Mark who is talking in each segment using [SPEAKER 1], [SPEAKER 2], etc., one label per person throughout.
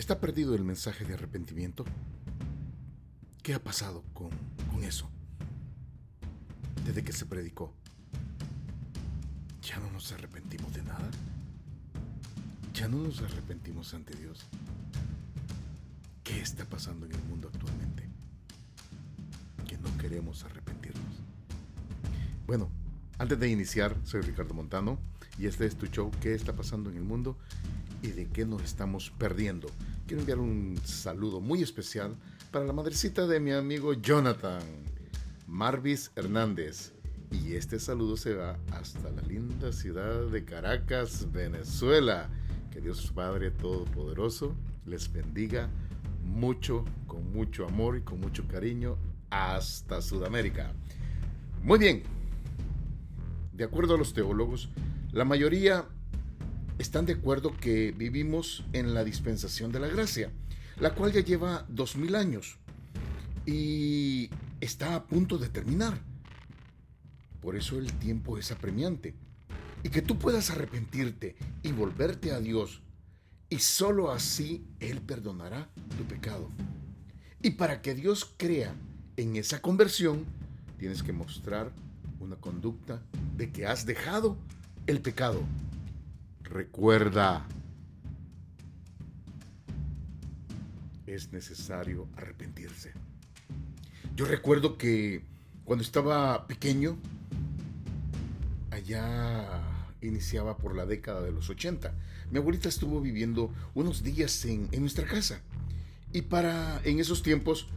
[SPEAKER 1] ¿Está perdido el mensaje de arrepentimiento? ¿Qué ha pasado con, con eso? Desde que se predicó. ¿Ya no nos arrepentimos de nada? ¿Ya no nos arrepentimos ante Dios? ¿Qué está pasando en el mundo actualmente? Que no queremos arrepentirnos. Bueno, antes de iniciar, soy Ricardo Montano y este es tu show ¿Qué está pasando en el mundo y de qué nos estamos perdiendo? Quiero enviar un saludo muy especial para la madrecita de mi amigo Jonathan, Marvis Hernández. Y este saludo se va hasta la linda ciudad de Caracas, Venezuela. Que Dios Padre Todopoderoso les bendiga mucho, con mucho amor y con mucho cariño hasta Sudamérica. Muy bien, de acuerdo a los teólogos, la mayoría están de acuerdo que vivimos en la dispensación de la gracia, la cual ya lleva dos mil años y está a punto de terminar. Por eso el tiempo es apremiante. Y que tú puedas arrepentirte y volverte a Dios. Y sólo así Él perdonará tu pecado. Y para que Dios crea en esa conversión, tienes que mostrar una conducta de que has dejado el pecado. Recuerda, es necesario arrepentirse. Yo recuerdo que cuando estaba pequeño, allá iniciaba por la década de los 80, mi abuelita estuvo viviendo unos días en, en nuestra casa. Y para en esos tiempos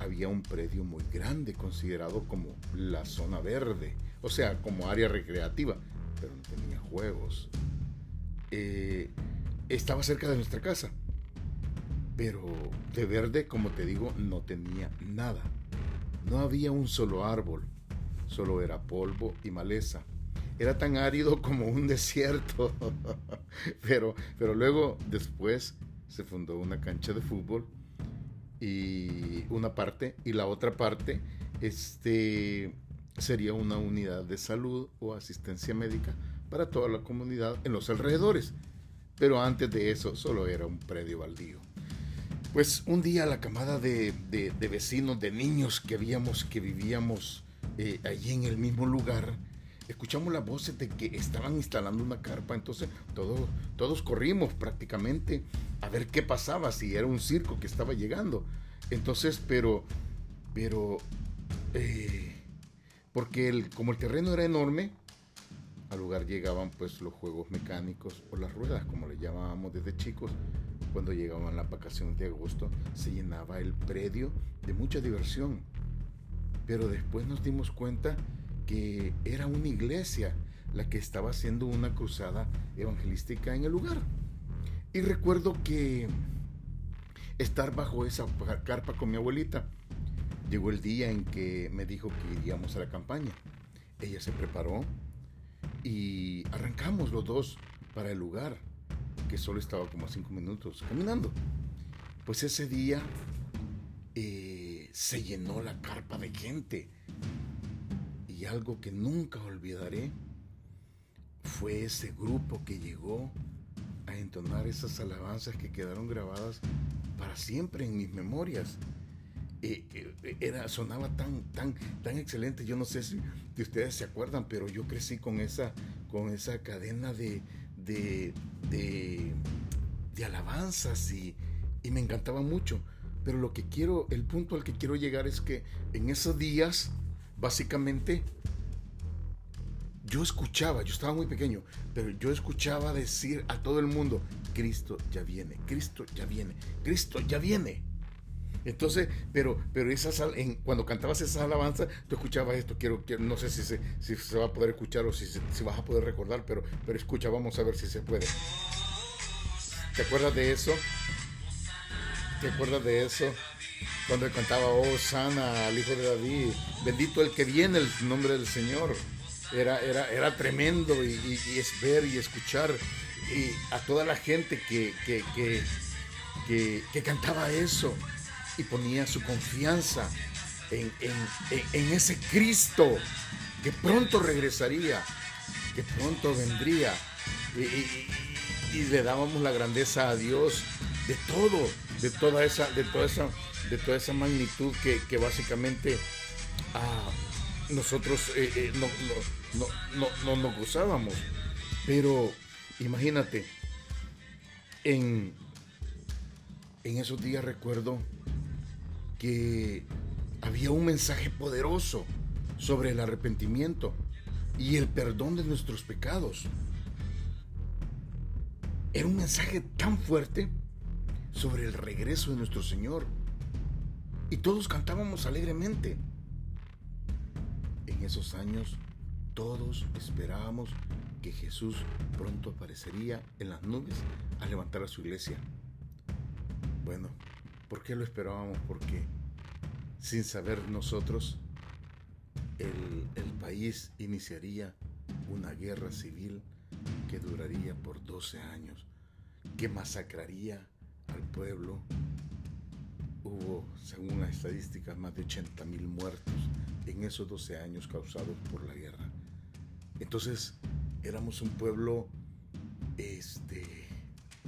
[SPEAKER 1] había un predio muy grande considerado como la zona verde, o sea, como área recreativa, pero no tenía juegos. Eh, estaba cerca de nuestra casa, pero de verde, como te digo, no tenía nada. No había un solo árbol, solo era polvo y maleza. Era tan árido como un desierto. pero, pero luego, después, se fundó una cancha de fútbol y una parte y la otra parte este sería una unidad de salud o asistencia médica para toda la comunidad en los alrededores. Pero antes de eso solo era un predio baldío. Pues un día la camada de, vecinos, de niños que habíamos, que vivíamos eh, allí en el mismo lugar, escuchamos las voces de que estaban instalando una carpa, entonces todos, todos corrimos prácticamente a ver qué pasaba, si era un circo que estaba llegando. Entonces, pero, pero, eh, porque el, como el terreno era enorme, al lugar llegaban pues los juegos mecánicos o las ruedas, como le llamábamos desde chicos. Cuando llegaban las vacaciones de agosto, se llenaba el predio de mucha diversión. Pero después nos dimos cuenta que era una iglesia la que estaba haciendo una cruzada evangelística en el lugar. Y recuerdo que estar bajo esa carpa con mi abuelita, llegó el día en que me dijo que iríamos a la campaña. Ella se preparó y arrancamos los dos para el lugar, que solo estaba como a cinco minutos caminando. Pues ese día eh, se llenó la carpa de gente. Y algo que nunca olvidaré fue ese grupo que llegó a entonar esas alabanzas que quedaron grabadas para siempre en mis memorias. Eh, eh, era, sonaba tan, tan, tan excelente. Yo no sé si, ustedes se acuerdan, pero yo crecí con esa, con esa cadena de, de, de, alabanzas y, y me encantaba mucho. Pero lo que quiero, el punto al que quiero llegar es que en esos días, básicamente, yo escuchaba, yo estaba muy pequeño, pero yo escuchaba decir a todo el mundo, Cristo ya viene, Cristo ya viene, Cristo ya viene. Entonces, pero, pero esas, cuando cantabas esas alabanzas, tú escuchabas esto, quiero, no sé si se, se va a poder escuchar o si, si vas a poder recordar, pero, pero escucha, vamos a ver si se puede. ¿Te acuerdas de eso? ¿Te acuerdas de eso? Cuando cantaba, oh, sana al Hijo de David, bendito el que viene el nombre del Señor. Era, era, era tremendo y, es ver y escuchar a toda la gente que, que, que, cantaba eso y ponía su confianza en, en, en, ese Cristo que pronto regresaría, que pronto vendría. Y, le dábamos la grandeza a Dios de todo, de toda esa, de toda esa, de toda esa magnitud que, básicamente ah, nosotros eh, eh, no, no, no, nos gozábamos. Pero imagínate, en, en esos días recuerdo que había un mensaje poderoso sobre el arrepentimiento y el perdón de nuestros pecados. Era un mensaje tan fuerte sobre el regreso de nuestro Señor. Y todos cantábamos alegremente. En esos años todos esperábamos que Jesús pronto aparecería en las nubes a levantar a su iglesia. Bueno, ¿por qué lo esperábamos? Porque sin saber nosotros, el, país iniciaría una guerra civil que duraría por 12 años, que masacraría al pueblo. Hubo, según las estadísticas, más de 80 mil muertos en esos 12 años causados por la guerra. Entonces, éramos un pueblo este,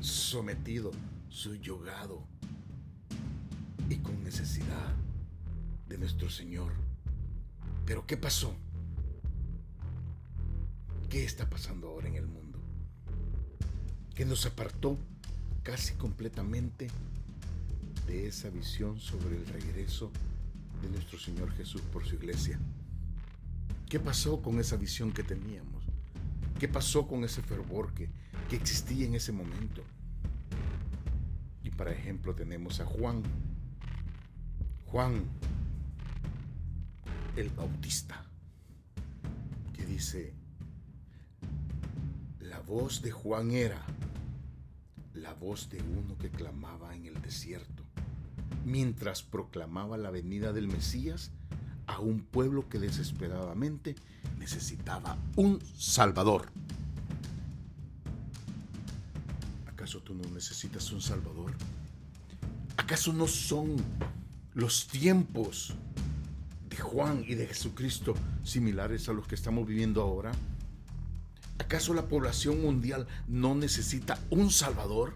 [SPEAKER 1] sometido, subyugado necesidad de nuestro Señor. Pero ¿qué pasó? ¿Qué está pasando ahora en el mundo? Que nos apartó casi completamente de esa visión sobre el regreso de nuestro Señor Jesús por su iglesia. ¿Qué pasó con esa visión que teníamos? ¿Qué pasó con ese fervor que, que existía en ese momento? Y para ejemplo tenemos a Juan. Juan el Bautista, que dice, la voz de Juan era la voz de uno que clamaba en el desierto, mientras proclamaba la venida del Mesías a un pueblo que desesperadamente necesitaba un Salvador. ¿Acaso tú no necesitas un Salvador? ¿Acaso no son los tiempos de Juan y de Jesucristo similares a los que estamos viviendo ahora? ¿Acaso la población mundial no necesita un Salvador?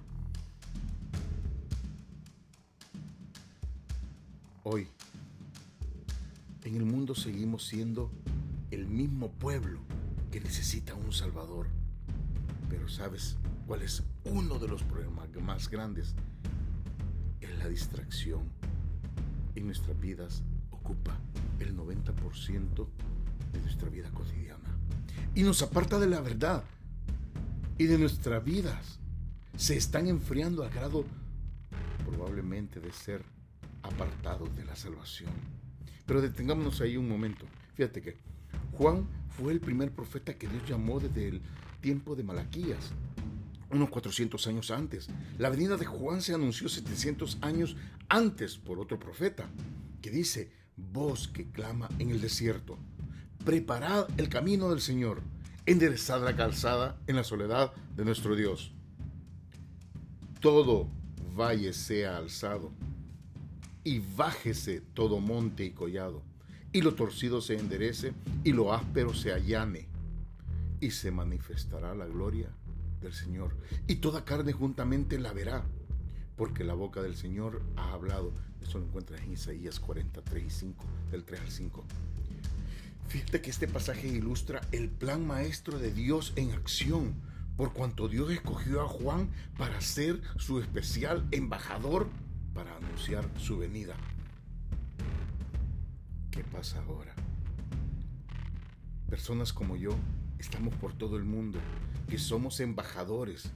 [SPEAKER 1] Hoy, en el mundo seguimos siendo el mismo pueblo que necesita un Salvador. Pero ¿sabes cuál es uno de los problemas más grandes? Es la distracción. En nuestras vidas ocupa el 90% de nuestra vida cotidiana y nos aparta de la verdad y de nuestras vidas. Se están enfriando al grado probablemente de ser apartados de la salvación. Pero detengámonos ahí un momento. Fíjate que Juan fue el primer profeta que Dios llamó desde el tiempo de Malaquías, unos 400 años antes. La venida de Juan se anunció 700 años antes por otro profeta, que dice, voz que clama en el desierto, preparad el camino del Señor, enderezad la calzada en la soledad de nuestro Dios. Todo valle sea alzado, y bájese todo monte y collado, y lo torcido se enderece, y lo áspero se allane, y se manifestará la gloria del Señor, y toda carne juntamente la verá, porque la boca del Señor ha hablado. Eso lo encuentras en Isaías 43 y 5, del 3 al 5. Fíjate que este pasaje ilustra el plan maestro de Dios en acción, por cuanto Dios escogió a Juan para ser su especial embajador para anunciar su venida. ¿Qué pasa ahora? Personas como yo estamos por todo el mundo, que somos embajadores,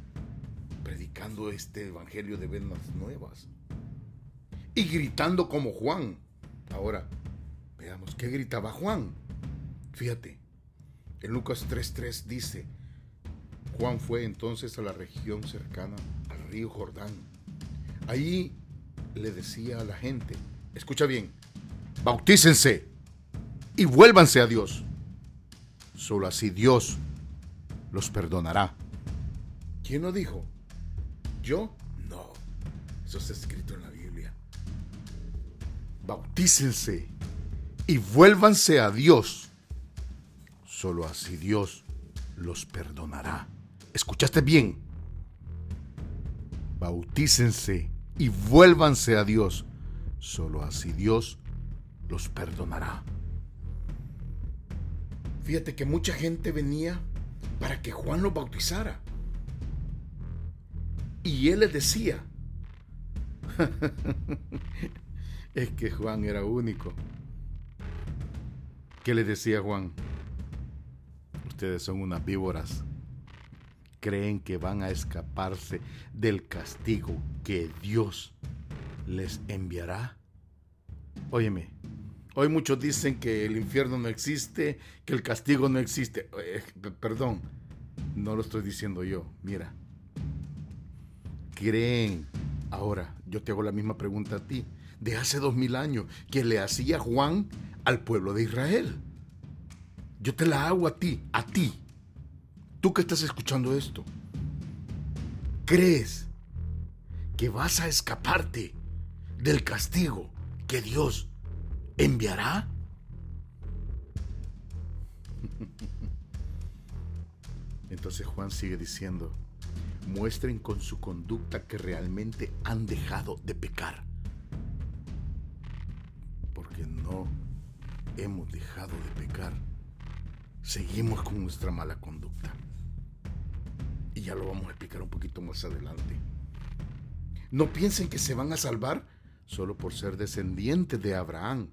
[SPEAKER 1] predicando este evangelio de buenas nuevas y gritando como Juan. Ahora, veamos qué gritaba Juan. Fíjate, en Lucas 3.3 dice, Juan fue entonces a la región cercana al río Jordán. Allí le decía a la gente, escucha bien, bautícense y vuélvanse a Dios. Solo así Dios los perdonará. ¿Quién lo dijo? No. Eso está escrito en la Biblia. Bautícense y vuélvanse a Dios Solo así Dios los perdonará. ¿Escuchaste bien? bautícense y vuélvanse a Dios. Solo así Dios los perdonará. Fíjate que mucha gente venía para que Juan los bautizara. Y él les decía, es que Juan era único. ¿Qué le decía Juan? Ustedes son unas víboras. Creen que van a escaparse del castigo que Dios les enviará. Óyeme, hoy muchos dicen que el infierno no existe, que el castigo no existe. Eh, perdón, no lo estoy diciendo yo. Mira, creen. Ahora, yo te hago la misma pregunta a ti, de hace dos mil años, que le hacía Juan al pueblo de Israel. Yo te la hago a ti, a ti. Tú que estás escuchando esto. ¿Crees que vas a escaparte del castigo que Dios enviará? Entonces Juan sigue diciendo, muestren con su conducta que realmente han dejado de pecar. Porque no hemos dejado de pecar. Seguimos con nuestra mala conducta. Y ya lo vamos a explicar un poquito más adelante. No piensen que se van a salvar solo por ser descendientes de Abraham.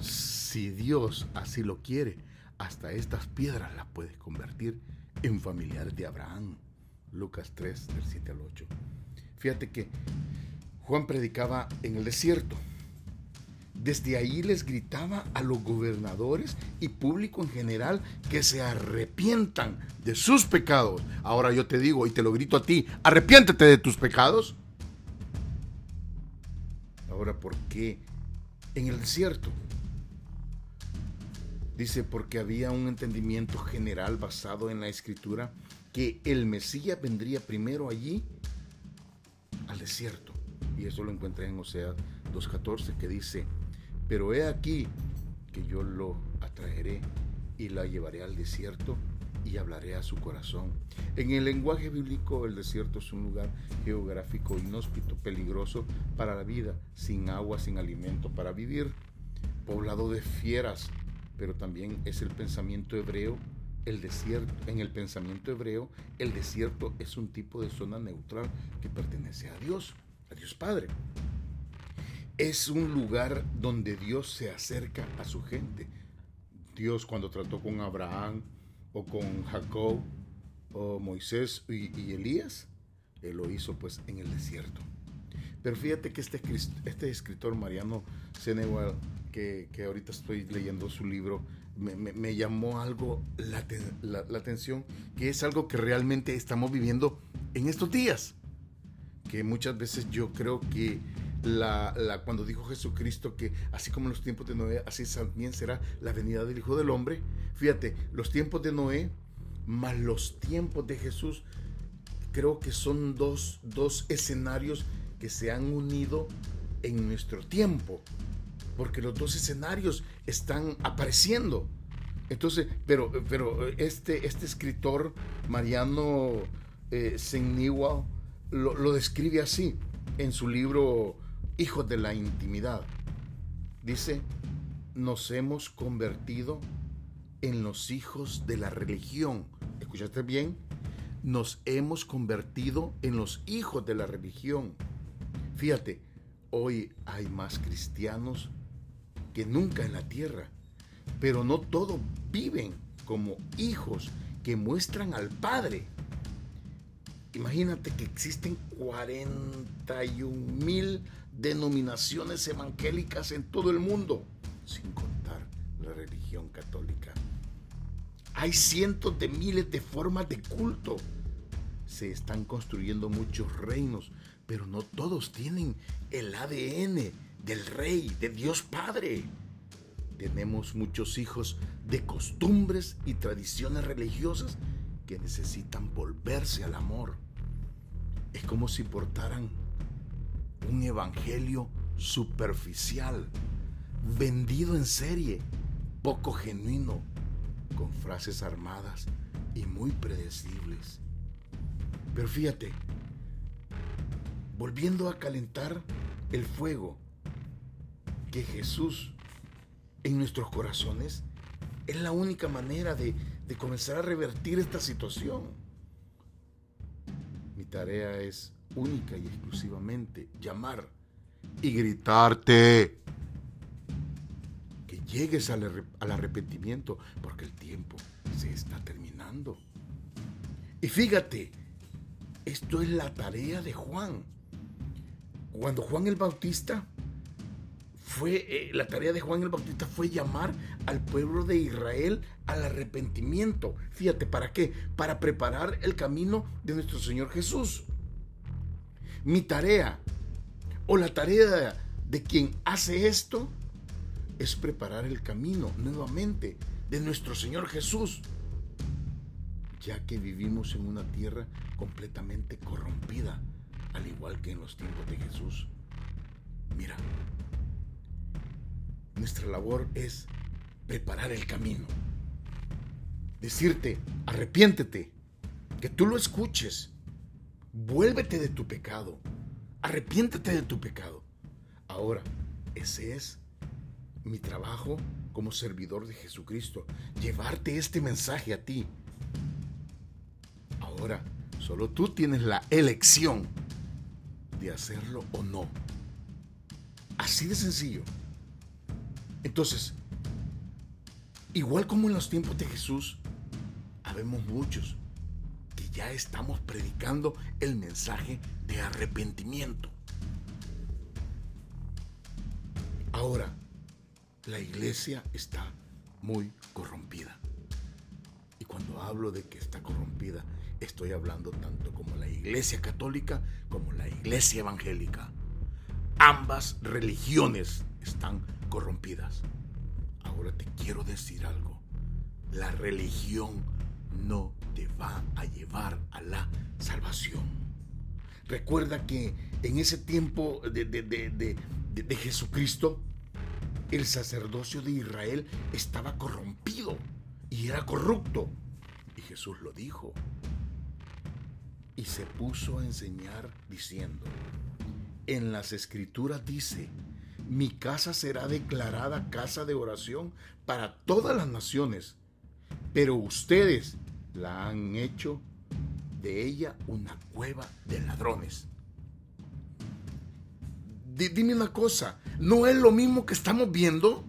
[SPEAKER 1] Si Dios así lo quiere, hasta estas piedras las puedes convertir en familiares de Abraham. Lucas 3, del 7 al 8. Fíjate que Juan predicaba en el desierto. Desde ahí les gritaba a los gobernadores y público en general que se arrepientan de sus pecados. Ahora yo te digo y te lo grito a ti, arrepiéntete de tus pecados. Ahora, ¿por qué en el desierto? Dice, porque había un entendimiento general basado en la escritura que el Mesías vendría primero allí al desierto. Y eso lo encontré en Oseas 2.14 que dice, pero he aquí que yo lo atraeré y la llevaré al desierto y hablaré a su corazón. En el lenguaje bíblico, el desierto es un lugar geográfico inhóspito, peligroso para la vida, sin agua, sin alimento para vivir, poblado de fieras, pero también es el pensamiento hebreo. El desierto, en el pensamiento hebreo, el desierto es un tipo de zona neutral que pertenece a Dios, a Dios Padre. Es un lugar donde Dios se acerca a su gente. Dios cuando trató con Abraham o con Jacob o Moisés y, Elías, Él lo hizo pues en el desierto. Pero fíjate que este, este escritor Mariano Senewal que, ahorita estoy leyendo su libro, me, llamó algo la, atención, que es algo que realmente estamos viviendo en estos días. Que muchas veces yo creo que la, cuando dijo Jesucristo que así como los tiempos de Noé, así también será la venida del Hijo del Hombre. Fíjate, los tiempos de Noé más los tiempos de Jesús, creo que son dos, dos escenarios que se han unido en nuestro tiempo porque los dos escenarios están apareciendo. Entonces, pero, pero este, este escritor, Mariano eh, lo, lo describe así en su libro Hijos de la Intimidad. Dice, nos hemos convertido en los hijos de la religión. ¿Escuchaste bien? Nos hemos convertido en los hijos de la religión. Fíjate, hoy hay más cristianos que nunca en la tierra, pero no todos viven como hijos que muestran al Padre. Imagínate que existen 41 mil denominaciones evangélicas en todo el mundo, sin contar la religión católica. Hay cientos de miles de formas de culto. Se están construyendo muchos reinos, pero no todos tienen el ADN del Rey, de Dios Padre. Tenemos muchos hijos de costumbres y tradiciones religiosas que necesitan volverse al amor. Es como si portaran un evangelio superficial, vendido en serie, poco genuino, con frases armadas y muy predecibles. Pero fíjate, volviendo a calentar el fuego que Jesús en nuestros corazones es la única manera de, comenzar a revertir esta situación. Mi tarea es única y exclusivamente llamar y gritarte que llegues al, arrepentimiento porque el tiempo se está terminando. Y fíjate, esto es la tarea de Juan. Cuando Juan el Bautista fue, eh, la tarea de Juan el Bautista fue llamar al pueblo de Israel al arrepentimiento. Fíjate, ¿para qué? Para preparar el camino de nuestro Señor Jesús. Mi tarea o la tarea de quien hace esto es preparar el camino nuevamente de nuestro Señor Jesús, ya que vivimos en una tierra completamente corrompida, al igual que en los tiempos de Jesús. Mira, nuestra labor es preparar el camino. Decirte, arrepiéntete, que tú lo escuches, vuélvete de tu pecado, arrepiéntete de tu pecado. Ahora, ese es mi trabajo como servidor de Jesucristo, llevarte este mensaje a ti. Ahora, solo tú tienes la elección de hacerlo o no. Así de sencillo. Entonces, igual como en los tiempos de Jesús, habemos muchos que ya estamos predicando el mensaje de arrepentimiento. Ahora, la iglesia está muy corrompida. Y cuando hablo de que está corrompida, estoy hablando tanto como la iglesia católica como la iglesia evangélica. Ambas religiones están corrompidas. Ahora te quiero decir algo. La religión no te va a llevar a la salvación. Recuerda que en ese tiempo de, de, Jesucristo, el sacerdocio de Israel estaba corrompido y era corrupto. Y Jesús lo dijo. Y se puso a enseñar diciendo, en las escrituras dice, mi casa será declarada casa de oración para todas las naciones, pero ustedes la han hecho de ella una cueva de ladrones. dime una cosa, ¿no es lo mismo que estamos viendo?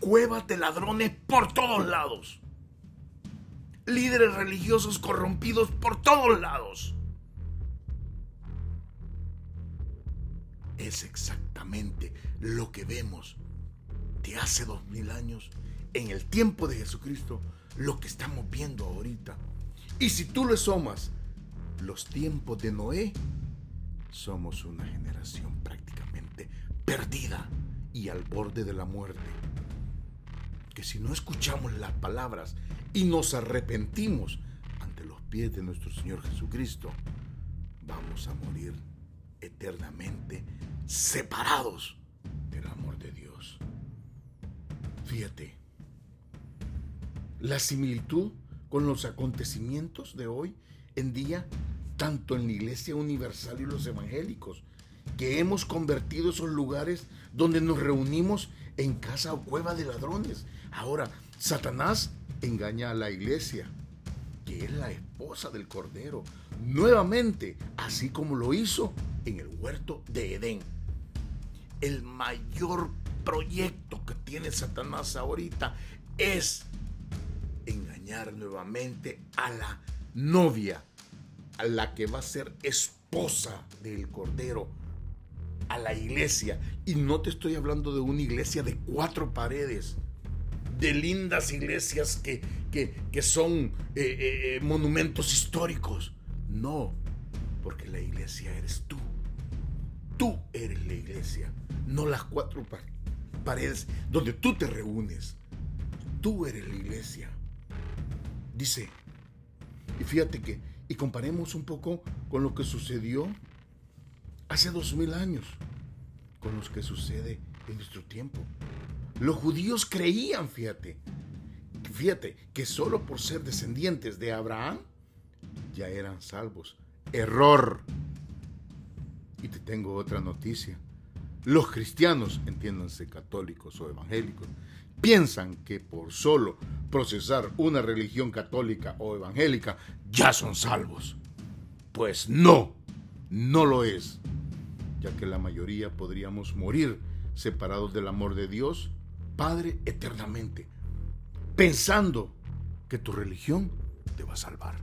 [SPEAKER 1] Cuevas de ladrones por todos lados. Líderes religiosos corrompidos por todos lados. Es exactamente lo que vemos de hace dos mil años en el tiempo de Jesucristo, lo que estamos viendo ahorita. Y si tú le sumas los tiempos de Noé, somos una generación prácticamente perdida y al borde de la muerte. Que si no escuchamos las palabras y nos arrepentimos ante los pies de nuestro Señor Jesucristo, vamos a morir eternamente separados del amor de Dios. Fíjate, la similitud con los acontecimientos de hoy en día, tanto en la Iglesia Universal y los evangélicos, que hemos convertido esos lugares donde nos reunimos en casa o cueva de ladrones. Ahora, Satanás engaña a la iglesia, que es la esposa del Cordero, nuevamente, así como lo hizo en el huerto de Edén. El mayor proyecto que tiene Satanás ahorita es engañar nuevamente a la novia, a la que va a ser esposa del Cordero, a la iglesia. Y no te estoy hablando de una iglesia de cuatro paredes, de lindas iglesias que, que, son eh, eh, eh, monumentos históricos. No, porque la iglesia eres tú. Tú eres la iglesia, no las cuatro paredes donde tú te reúnes. Tú eres la iglesia. Dice, y fíjate que, y comparemos un poco con lo que sucedió hace dos mil años, con lo que sucede en nuestro tiempo. Los judíos creían, fíjate, fíjate, que solo por ser descendientes de Abraham ya eran salvos. Error. Y te tengo otra noticia. Los cristianos, entiéndanse católicos o evangélicos, piensan que por solo procesar una religión católica o evangélica ya son salvos. Pues no, no lo es, ya que la mayoría podríamos morir separados del amor de Dios, Padre, eternamente, pensando que tu religión te va a salvar.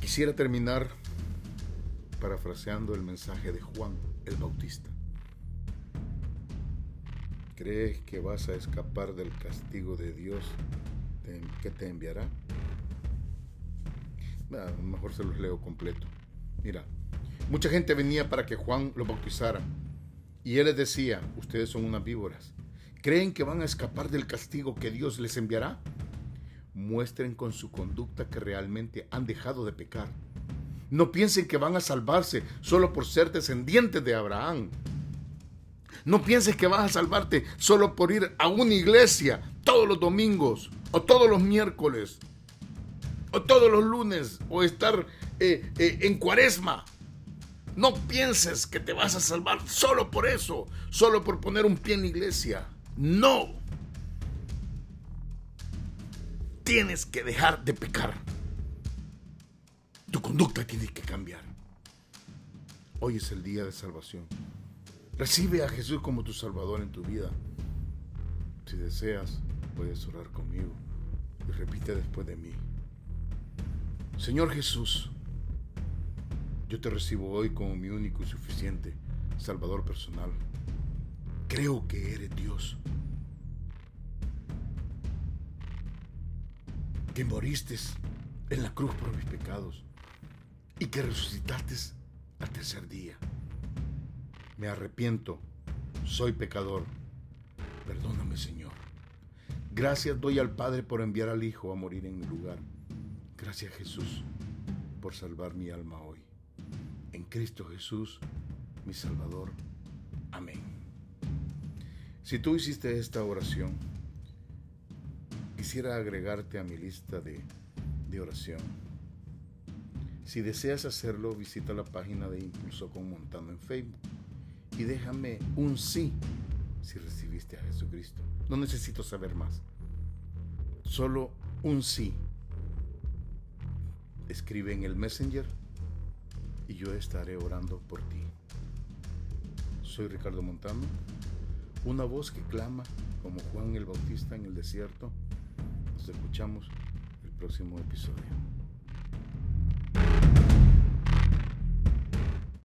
[SPEAKER 1] Quisiera terminar parafraseando el mensaje de Juan el Bautista. ¿Crees que vas a escapar del castigo de Dios que te enviará? A lo mejor se los leo completo. Mira, mucha gente venía para que Juan lo bautizara. Y él les decía, ustedes son unas víboras. ¿Creen que van a escapar del castigo que Dios les enviará? Muestren con su conducta que realmente han dejado de pecar. No piensen que van a salvarse solo por ser descendientes de Abraham. No pienses que vas a salvarte solo por ir a una iglesia todos los domingos o todos los miércoles o todos los lunes o estar eh, eh, en cuaresma. No pienses que te vas a salvar solo por eso, solo por poner un pie en la iglesia. No. Tienes que dejar de pecar. Tu conducta tiene que cambiar. Hoy es el día de salvación. Recibe a Jesús como tu Salvador en tu vida. Si deseas, puedes orar conmigo y repite después de mí. Señor Jesús, yo te recibo hoy como mi único y suficiente Salvador personal. Creo que eres Dios. Que moriste en la cruz por mis pecados y que resucitaste al tercer día me arrepiento, soy pecador. Perdóname, Señor. Gracias doy al Padre por enviar al Hijo a morir en mi lugar. Gracias, Jesús, por salvar mi alma hoy. En Cristo Jesús, mi Salvador. Amén. Si tú hiciste esta oración, quisiera agregarte a mi lista de, de oración. Si deseas hacerlo, visita la página de Impulso con Montano en Facebook y déjame un sí si recibiste a Jesucristo. No necesito saber más. Solo un sí. Escribe en el Messenger y yo estaré orando por ti. Soy Ricardo Montano, una voz que clama como Juan el Bautista en el desierto. Nos escuchamos el próximo episodio.